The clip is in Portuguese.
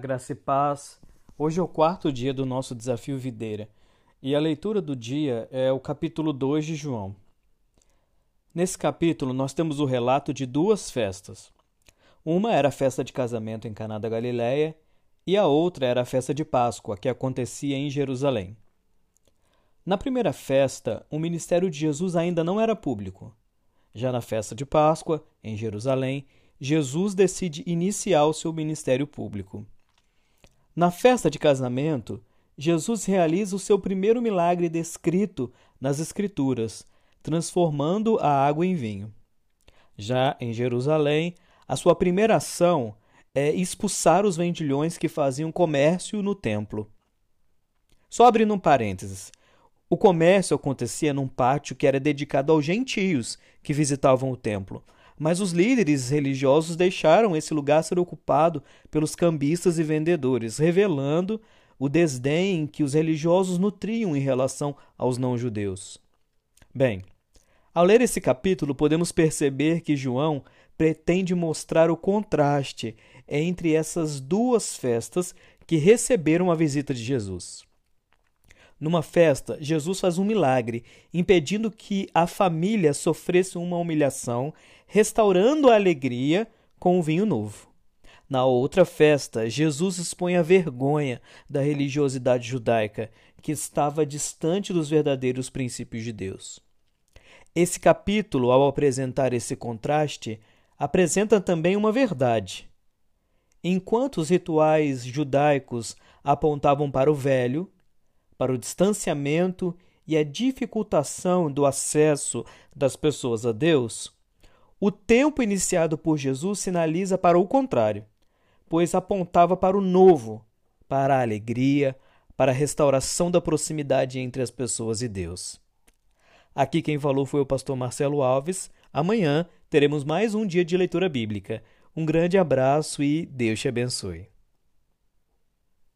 graça e paz. Hoje é o quarto dia do nosso desafio videira e a leitura do dia é o capítulo 2 de João. Nesse capítulo, nós temos o relato de duas festas. Uma era a festa de casamento em Caná da Galileia e a outra era a festa de Páscoa, que acontecia em Jerusalém. Na primeira festa, o ministério de Jesus ainda não era público. Já na festa de Páscoa, em Jerusalém, Jesus decide iniciar o seu ministério público. Na festa de casamento, Jesus realiza o seu primeiro milagre descrito nas Escrituras, transformando a água em vinho. Já em Jerusalém, a sua primeira ação é expulsar os vendilhões que faziam comércio no templo. Só abrindo um parênteses. O comércio acontecia num pátio que era dedicado aos gentios que visitavam o templo, mas os líderes religiosos deixaram esse lugar ser ocupado pelos cambistas e vendedores, revelando o desdém que os religiosos nutriam em relação aos não-judeus. Bem, ao ler esse capítulo, podemos perceber que João pretende mostrar o contraste entre essas duas festas que receberam a visita de Jesus. Numa festa, Jesus faz um milagre, impedindo que a família sofresse uma humilhação, restaurando a alegria com o vinho novo. Na outra festa, Jesus expõe a vergonha da religiosidade judaica, que estava distante dos verdadeiros princípios de Deus. Esse capítulo, ao apresentar esse contraste, apresenta também uma verdade. Enquanto os rituais judaicos apontavam para o velho, para o distanciamento e a dificultação do acesso das pessoas a Deus, o tempo iniciado por Jesus sinaliza para o contrário, pois apontava para o novo, para a alegria, para a restauração da proximidade entre as pessoas e Deus. Aqui quem falou foi o pastor Marcelo Alves. Amanhã teremos mais um dia de leitura bíblica. Um grande abraço e Deus te abençoe.